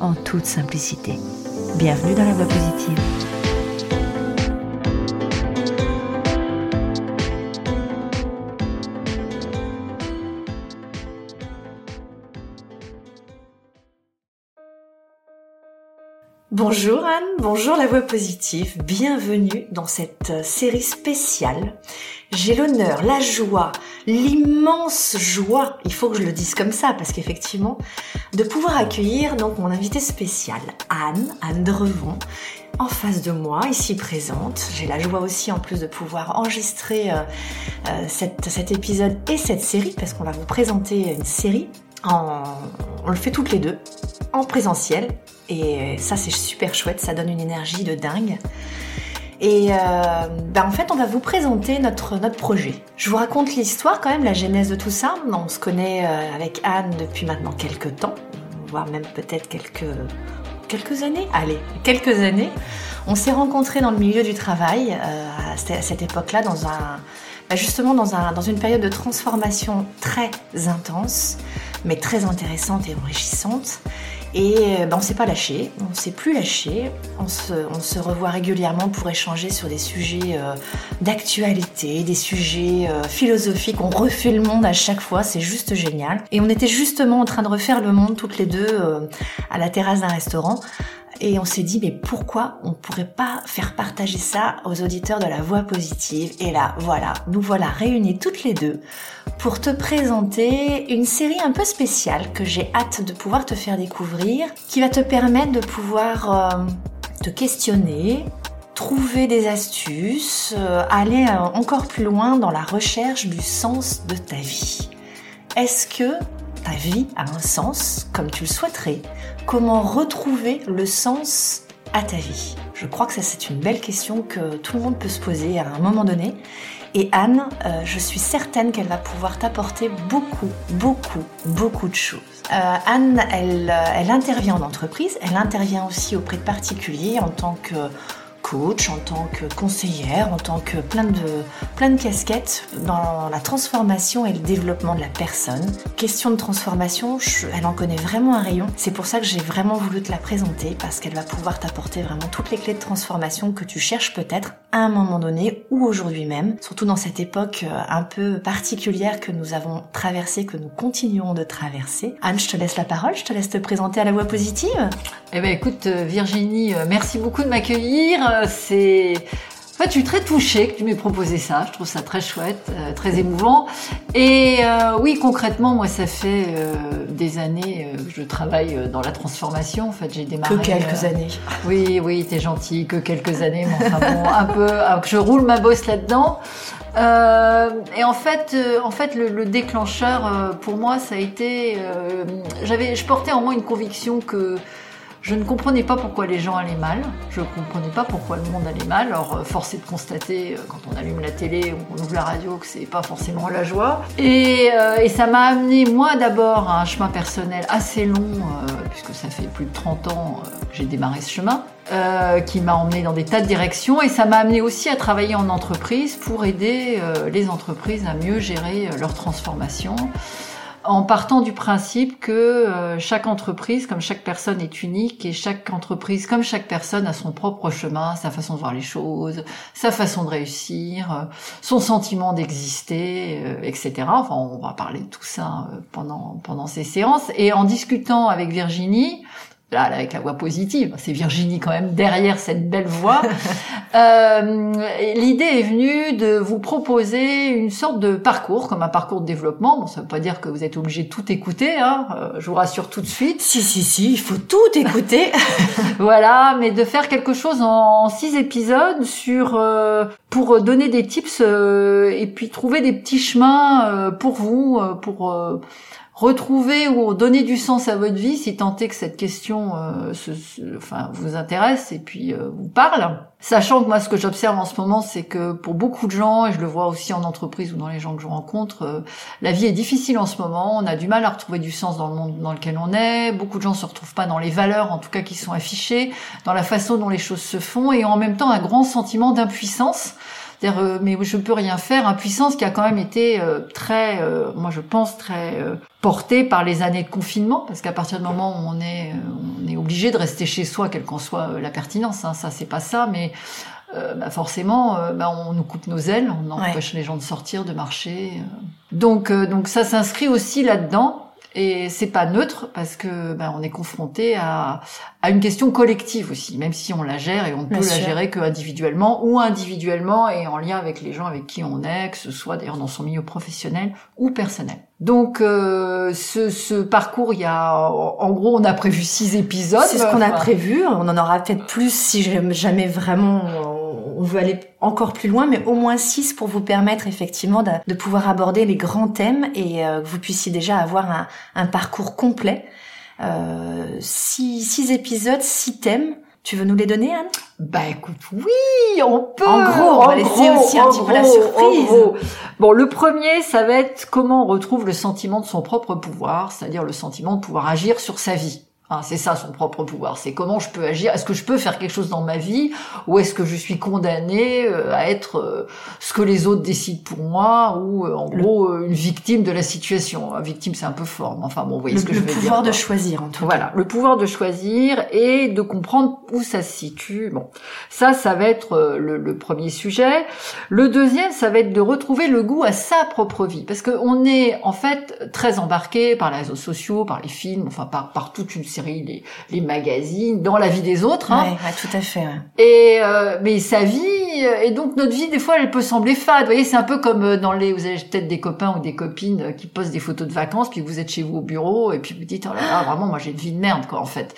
en toute simplicité. Bienvenue dans la voie positive. Bonjour Anne, bonjour la voix positive, bienvenue dans cette euh, série spéciale. J'ai l'honneur, la joie, l'immense joie, il faut que je le dise comme ça parce qu'effectivement, de pouvoir accueillir donc mon invité spécial, Anne, Anne Drevon, en face de moi, ici présente. J'ai la joie aussi en plus de pouvoir enregistrer euh, euh, cet épisode et cette série parce qu'on va vous présenter une série. On le fait toutes les deux, en présentiel et ça, c'est super chouette, ça donne une énergie de dingue. Et euh, ben en fait, on va vous présenter notre, projet. Je vous raconte l'histoire quand même, la genèse de tout ça. On se connaît euh, avec Anne depuis maintenant quelques temps, voire même peut-être quelques, quelques années. Allez, quelques années. On s'est rencontrés dans le milieu du travail euh, à cette époque-là, dans un, ben justement dans une période de transformation très intense, mais très intéressante et enrichissante. Et euh, ben, on ne s'est pas lâché, on ne s'est plus lâché. On se, revoit régulièrement pour échanger sur des sujets euh, d'actualité, des sujets euh, philosophiques. On refait le monde à chaque fois, c'est juste génial. Et on était justement en train de refaire le monde toutes les deux à la terrasse d'un restaurant et on s'est dit mais pourquoi on pourrait pas faire partager ça aux auditeurs de la voix positive? Et là voilà nous voilà réunis toutes les deux pour te présenter une série un peu spéciale que j'ai hâte de pouvoir te faire découvrir qui va te permettre de pouvoir euh, te questionner trouver des astuces, euh, aller euh, encore plus loin dans la recherche du sens de ta vie. Est-ce que ta vie a un sens comme tu le souhaiterais comment retrouver le sens à ta vie? Je crois que ça c'est une belle question que tout le monde peut se poser à un moment donné. Et Anne, euh, je suis certaine qu'elle va pouvoir t'apporter beaucoup, beaucoup, beaucoup de choses. Euh, Anne, elle, euh, elle intervient en entreprise, elle intervient aussi auprès de particuliers en tant que en tant que conseillère, en tant que plein de, plein de casquettes dans la transformation et le développement de la personne. Question de transformation, elle en connaît vraiment un rayon. C'est pour ça que j'ai vraiment voulu te la présenter parce qu'elle va pouvoir t'apporter vraiment toutes les clés de transformation que tu cherches peut-être à un moment donné ou aujourd'hui même, surtout dans cette époque euh, un peu particulière que nous avons traversée, que nous continuons de traverser. Anne, je te laisse la parole, je te laisse te présenter à la voix positive. Eh ben écoute euh, Virginie, euh, merci beaucoup de m'accueillir c'est en fait, je suis très touchée que tu m'aies proposé ça. Je trouve ça très chouette, euh, très émouvant. Et euh, oui, concrètement, moi, ça fait euh, des années que je travaille dans la transformation. En fait, j'ai démarré. Que quelques années. Oui, oui, t'es gentil. Que quelques années, mais enfin bon, un peu. je roule ma bosse là-dedans. et en fait, en fait, le, le déclencheur pour moi, ça a été. J'avais, je portais en moi une conviction que je ne comprenais pas pourquoi les gens allaient mal. Je ne comprenais pas pourquoi le monde allait mal. Alors, euh, force est de constater, euh, quand on allume la télé ou on ouvre la radio, que c'est pas forcément la joie. Et, euh, ça m'a amené, moi d'abord, à un chemin personnel assez long, puisque ça fait plus de 30 ans que j'ai démarré ce chemin. qui m'a emmené dans des tas de directions et ça m'a amené aussi à travailler en entreprise pour aider les entreprises à mieux gérer leur transformation en partant du principe que euh, chaque entreprise, comme chaque personne est unique et chaque entreprise, comme chaque personne, a son propre chemin, sa façon de voir les choses, sa façon de réussir, euh, son sentiment d'exister, euh, etc. Enfin, on va parler de tout ça pendant pendant ces séances. Et en discutant avec Virginie, là, avec la voix positive, c'est Virginie quand même derrière cette belle voix. euh, L'idée est venue de vous proposer une sorte de parcours, comme un parcours de développement. Bon, ça veut pas dire que vous êtes obligé de tout écouter, hein, euh, je vous rassure tout de suite. Si, si, si, il faut tout écouter. voilà, mais de faire quelque chose en six épisodes sur euh, pour donner des tips euh, et puis trouver des petits chemins pour vous, pour retrouver ou donner du sens à votre vie si tant est que cette question euh, se, enfin, vous intéresse et puis euh, vous parle. Sachant que moi ce que j'observe en ce moment c'est que pour beaucoup de gens, et je le vois aussi en entreprise ou dans les gens que je rencontre, euh, la vie est difficile en ce moment, on a du mal à retrouver du sens dans le monde dans lequel on est, beaucoup de gens se retrouvent pas dans les valeurs en tout cas qui sont affichées, dans la façon dont les choses se font et en même temps un grand sentiment d'impuissance c'est-à-dire, euh, mais je peux rien faire. Impuissance qui a quand même été euh, très, euh, moi je pense très portée par les années de confinement, parce qu'à partir du moment où on est, on est obligé de rester chez soi, quelle qu'en soit la pertinence. Hein, ça c'est pas ça, mais bah forcément, bah on nous coupe nos ailes, on empêche les gens de sortir, de marcher. Donc, donc ça s'inscrit aussi là-dedans. Et c'est pas neutre parce que ben, on est confronté à, à une question collective aussi, même si on la gère et on ne peut la gérer que individuellement ou individuellement et en lien avec les gens avec qui on est, que ce soit d'ailleurs dans son milieu professionnel ou personnel. Donc euh, ce, ce, parcours, il y a en gros on a prévu six épisodes. C'est ce qu'on a prévu. On en aura peut-être plus si jamais vraiment on veut aller encore plus loin, mais au moins six pour vous permettre effectivement de, pouvoir aborder les grands thèmes et euh, que vous puissiez déjà avoir un, un parcours complet. Euh, six, six épisodes, six thèmes. Tu veux nous les donner, Anne? Bah écoute, oui, on peut. En gros, on va laisser aussi un petit peu la surprise. Bon, le premier, ça va être comment on retrouve le sentiment de son propre pouvoir, c'est-à-dire le sentiment de pouvoir agir sur sa vie c'est ça son propre pouvoir. C'est comment je peux agir? Est-ce que je peux faire quelque chose dans ma vie? Ou est-ce que je suis condamné euh, à être euh, ce que les autres décident pour moi? Ou euh, en gros une victime de la situation. victime, c'est un peu fort. Mais enfin bon, vous voyez ce que je veux dire. Le pouvoir de choisir en tout voilà, cas. le pouvoir de choisir et de comprendre où ça se situe. Bon, ça, ça va être le, le, premier sujet. Le deuxième, ça va être de retrouver le goût à sa propre vie, parce qu'on est en fait très embarqué par les réseaux sociaux, par les films, enfin par, par toute une série les, les magazines, dans la vie des autres. Hein. Ouais, tout à fait. Et euh, mais sa vie et donc notre vie des fois elle peut sembler fade. Vous voyez, c'est un peu comme euh, dans les vous avez peut-être des copains ou des copines qui postent des photos de vacances puis vous êtes chez vous au bureau et puis vous dites oh là là vraiment moi j'ai une vie de merde quoi en fait.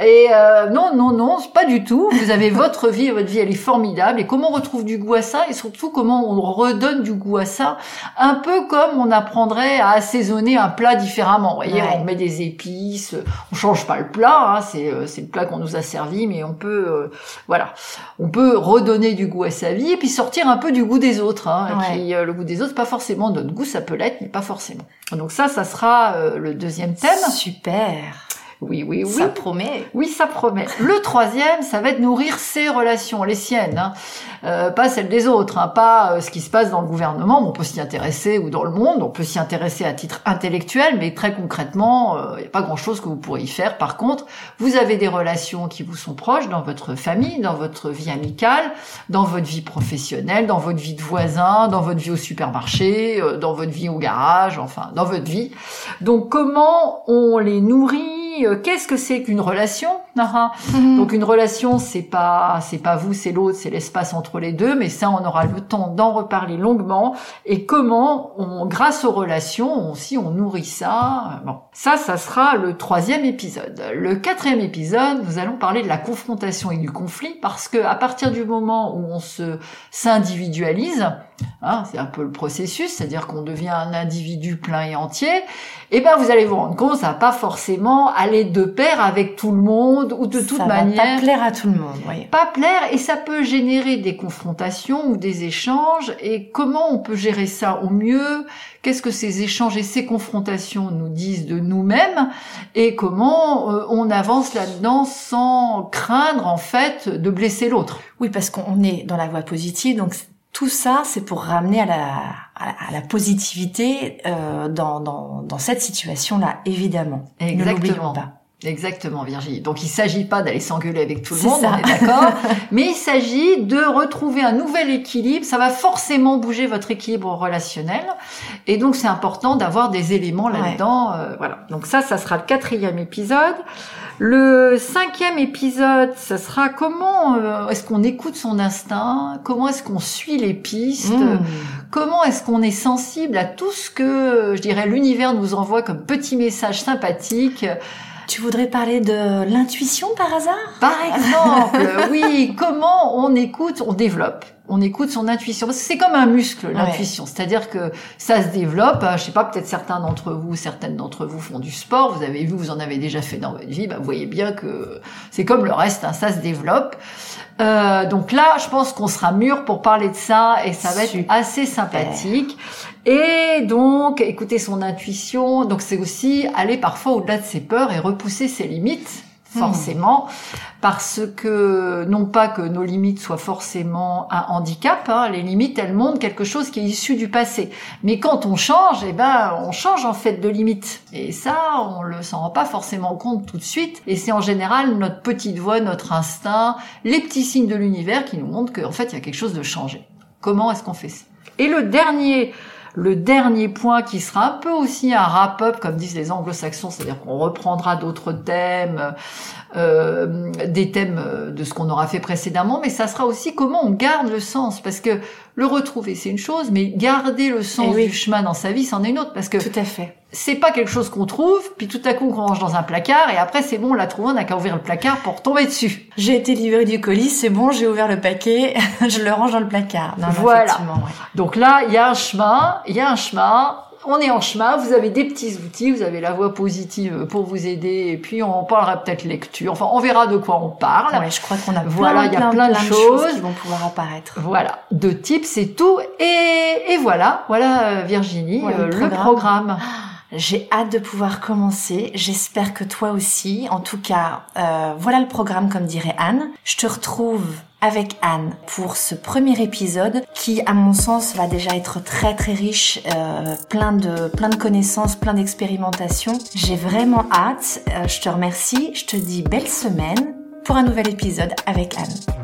Et euh, non, non, non, pas du tout. Vous avez votre vie et votre vie, elle est formidable. Et comment on retrouve du goût à ça Et surtout, comment on redonne du goût à ça Un peu comme on apprendrait à assaisonner un plat différemment. Vous voyez, on met des épices, on change pas le plat. Hein, c'est euh, c'est le plat qu'on nous a servi, mais on peut, euh, voilà, on peut redonner du goût à sa vie et puis sortir un peu du goût des autres. Hein, qui, euh, le goût des autres, pas forcément notre goût, ça peut l'être, mais pas forcément. Donc ça, ça sera le deuxième thème. Super. Oui, oui, oui. Ça promet. Oui, ça promet. Le troisième, ça va être nourrir ses relations, les siennes, hein. euh, pas celles des autres, hein, pas euh, ce qui se passe dans le gouvernement. On peut s'y intéresser ou dans le monde, on peut s'y intéresser à titre intellectuel, mais très concrètement, il euh, n'y a pas grand-chose que vous pourrez y faire. Par contre, vous avez des relations qui vous sont proches dans votre famille, dans votre vie amicale, dans votre vie professionnelle, dans votre vie de voisin, dans votre vie au supermarché, dans votre vie au garage, enfin, dans votre vie. Donc, comment on les nourrit euh, qu'est-ce que c'est qu'une relation mhm. Donc une relation, c'est pas c'est pas vous, c'est l'autre, c'est l'espace entre les deux, mais ça on aura le temps d'en reparler longuement et comment on grâce aux relations aussi on nourrit ça. Bon, ça ça sera le troisième épisode. Le quatrième épisode, nous allons parler de la confrontation et du conflit parce que à partir du moment où on se s'individualise, hein, c'est un peu le processus, c'est-à-dire qu'on devient un individu plein et entier, et eh ben vous allez vous rendre compte, ça va pas forcément aller de pair avec tout le monde ou de toute manière. pas plaire à tout le monde. Oui. Pas plaire et ça peut générer des confrontations ou des échanges. Et comment on peut gérer ça au mieux? Qu'est-ce que ces échanges et ces confrontations nous disent de nous-mêmes? Et comment euh, on avance là-dedans sans craindre en fait de blesser l'autre? Oui, parce qu'on est dans la voie positive, donc tout ça, c'est pour ramener à la, à la positivité euh, dans, dans, dans, cette situation-là, évidemment. Exactement. Ne pas. Exactement, Virginie. Donc il s'agit pas d'aller s'engueuler avec tout le monde, on est d'accord, mais il s'agit de retrouver un nouvel équilibre. Ça va forcément bouger votre équilibre relationnel, et donc c'est important d'avoir des éléments là-dedans. Euh, voilà. Donc ça, ça sera le quatrième épisode. Le cinquième épisode, ça sera comment euh, est-ce qu'on écoute son instinct, comment est-ce qu'on suit les pistes, mmh. comment est-ce qu'on est sensible à tout ce que, je dirais, l'univers nous envoie comme petits messages sympathiques Tu voudrais parler de l'intuition par hasard? Par exemple, oui, comment on écoute, on développe on écoute son intuition. Parce que c'est comme un muscle l'intuition. C'est-à-dire que ça se développe euh, je sais pas peut-être certains d'entre vous certaines d'entre vous font du sport vous avez vu vous en avez déjà fait dans votre vie bah, vous voyez bien que c'est comme le reste hein, ça se développe. Euh, donc là je pense qu'on sera mûr pour parler de ça et ça va être assez sympathique. Et donc écouter son intuition donc c'est aussi aller parfois au-delà de ses peurs et repousser ses limites Hmm. forcément, parce que non pas que nos limites soient forcément un handicap, hein, les limites elles montrent quelque chose qui est issu du passé. Mais quand on change, eh ben on change en fait de limites. Et ça, on le s'en rend pas forcément compte tout de suite. Et c'est en général notre petite voix, notre instinct, les petits signes de l'univers qui nous montrent qu'en fait il y a quelque chose de changé. Comment est-ce qu'on fait ça? Et le dernier le dernier point qui sera un peu aussi un wrap-up, comme disent les anglo-saxons, c'est-à-dire qu'on reprendra d'autres thèmes, euh, des thèmes de ce qu'on aura fait précédemment, mais ça sera aussi comment on garde le sens, parce que le retrouver c'est une chose, mais garder le sens eh du chemin dans sa vie c'en est une autre, parce que tout à fait c'est pas quelque chose qu'on trouve, puis tout à coup on range dans un placard, et après c'est bon, on l'a trouvé, on n'a qu'à ouvrir le placard pour tomber dessus. J'ai été livré du colis, c'est bon, j'ai ouvert le paquet, je le range dans le placard. voilà. Donc là, il y a un chemin, il y a un chemin, on est en chemin, vous avez des petits outils, vous avez la voix positive pour vous aider, et puis on parlera peut-être lecture, enfin on verra de quoi on parle. Ouais, je crois qu'on a plein, voilà, il y a plein, de, choses. qui vont pouvoir apparaître. Voilà, de types, c'est tout, et, et voilà, voilà Virginie, euh, le programme. J'ai hâte de pouvoir commencer. J'espère que toi aussi. En tout cas, euh, voilà le programme comme dirait Anne. Je te retrouve avec Anne pour ce premier épisode qui, à mon sens, va déjà être très très riche, euh, plein de plein de connaissances, plein d'expérimentations. J'ai vraiment hâte. Euh, je te remercie. Je te dis belle semaine pour un nouvel épisode avec Anne.